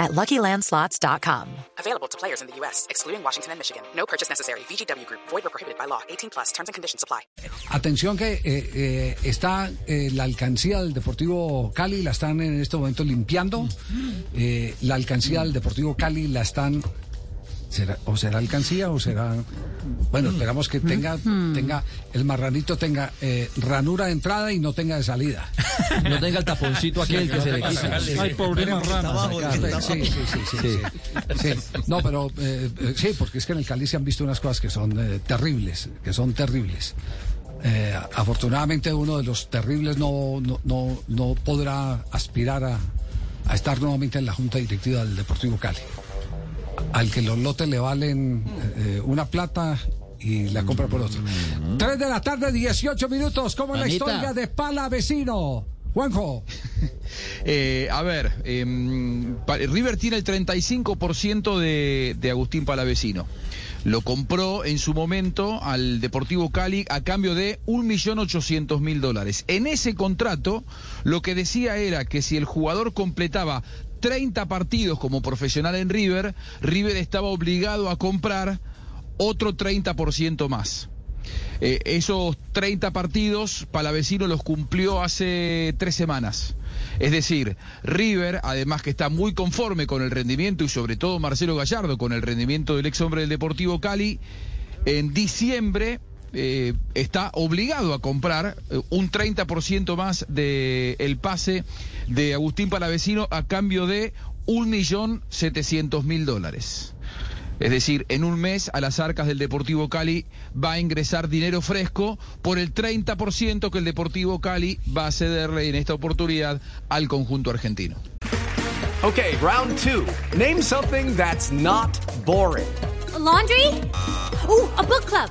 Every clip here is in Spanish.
at LuckyLandSlots.com. Available to players in the U.S., excluding Washington and Michigan. No purchase necessary. VGW Group. Void or prohibited by law. 18 plus. Terms and conditions apply. Atención que eh, eh, está eh, la alcancía del Deportivo Cali, la están en este momento limpiando. Eh, la alcancía del Deportivo Cali la están... ¿será, ¿O será alcancía o será...? Bueno, esperamos que tenga, tenga el marranito tenga eh, ranura de entrada y no tenga de salida. No tenga el taponcito aquel que se le quita. Ay, pobre marrano. Sí, sí, sí, sí, sí. Sí. No, pero eh, eh, sí, porque es que en el Cali se han visto unas cosas que son eh, terribles, que son terribles. Eh, afortunadamente uno de los terribles no, no, no, no podrá aspirar a, a estar nuevamente en la junta directiva del Deportivo Cali. Al que los lotes le valen eh, una plata y la compra por otro. Tres de la tarde, 18 minutos. ¿Cómo es la historia de Pala Vecino? Juanjo. Eh, a ver, em, River tiene el 35% de, de Agustín Palavecino. Lo compró en su momento al Deportivo Cali a cambio de 1.800.000 dólares. En ese contrato, lo que decía era que si el jugador completaba 30 partidos como profesional en River, River estaba obligado a comprar otro 30% más. Eh, esos 30 partidos, Palavecino los cumplió hace tres semanas. Es decir, River, además que está muy conforme con el rendimiento y sobre todo Marcelo Gallardo con el rendimiento del ex hombre del Deportivo Cali, en diciembre eh, está obligado a comprar eh, un 30% más del el pase de Agustín Palavecino a cambio de 1.700.000 dólares. Es decir, en un mes a las arcas del Deportivo Cali va a ingresar dinero fresco por el 30% que el Deportivo Cali va a cederle en esta oportunidad al conjunto argentino. Okay, round two. Name something that's not boring. A laundry? Ooh, a book club.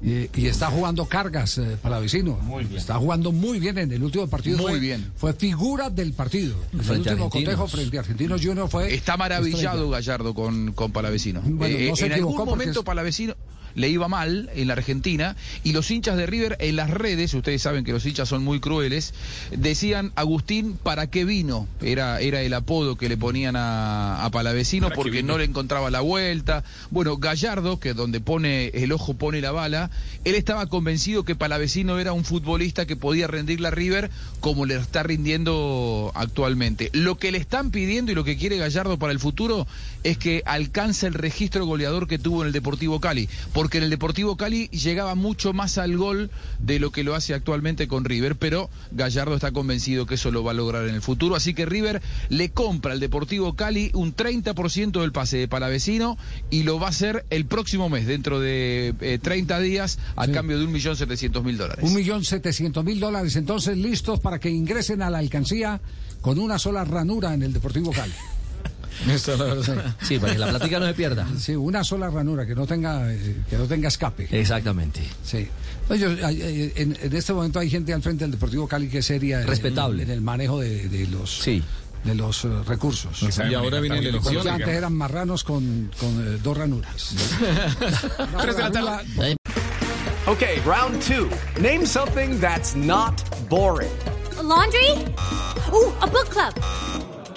Y, y está jugando cargas eh, para vecino. Muy bien. Está jugando muy bien en el último partido. Muy fue, bien. Fue figura del partido. En el último cotejo frente a Argentinos Junior fue. Está maravillado estrella. Gallardo con, con Palavecino. Bueno, no se en equivocó algún momento es- Palavecino le iba mal en la Argentina y los hinchas de River en las redes, ustedes saben que los hinchas son muy crueles, decían Agustín, ¿para qué vino? Era, era el apodo que le ponían a, a Palavecino porque no le encontraba la vuelta. Bueno, Gallardo, que donde pone el ojo pone la bala, él estaba convencido que Palavecino era un futbolista que podía rendirle a River como le está rindiendo actualmente. Lo que le están pidiendo y lo que quiere Gallardo para el futuro es que alcance el registro goleador que tuvo en el Deportivo Cali, porque en el Deportivo Cali llegaba mucho más al gol de lo que lo hace actualmente con River, pero Gallardo está convencido que eso lo va a lograr en el futuro, así que River le compra al Deportivo Cali un 30% del pase de Palavecino y lo va a hacer el próximo mes, dentro de eh, 30 días, a Sí. cambio de 1.700.000 dólares. Un millón setecientos mil dólares. Entonces, listos para que ingresen a la alcancía con una sola ranura en el Deportivo Cali. Sí, para que la plática no se pierda. Sí, una sola ranura, que no tenga, eh, que no tenga escape. Exactamente. Sí. No, yo, en, en este momento hay gente al frente del Deportivo Cali que es seria. en- Respetable. En, el manejo de, de los, Sí. de los eh, recursos. Y ahora viene la elección. antes eran marranos con, con eh, dos ranuras. Tres de la Okay, round two. Name something that's not boring. A laundry? Ooh, a book club.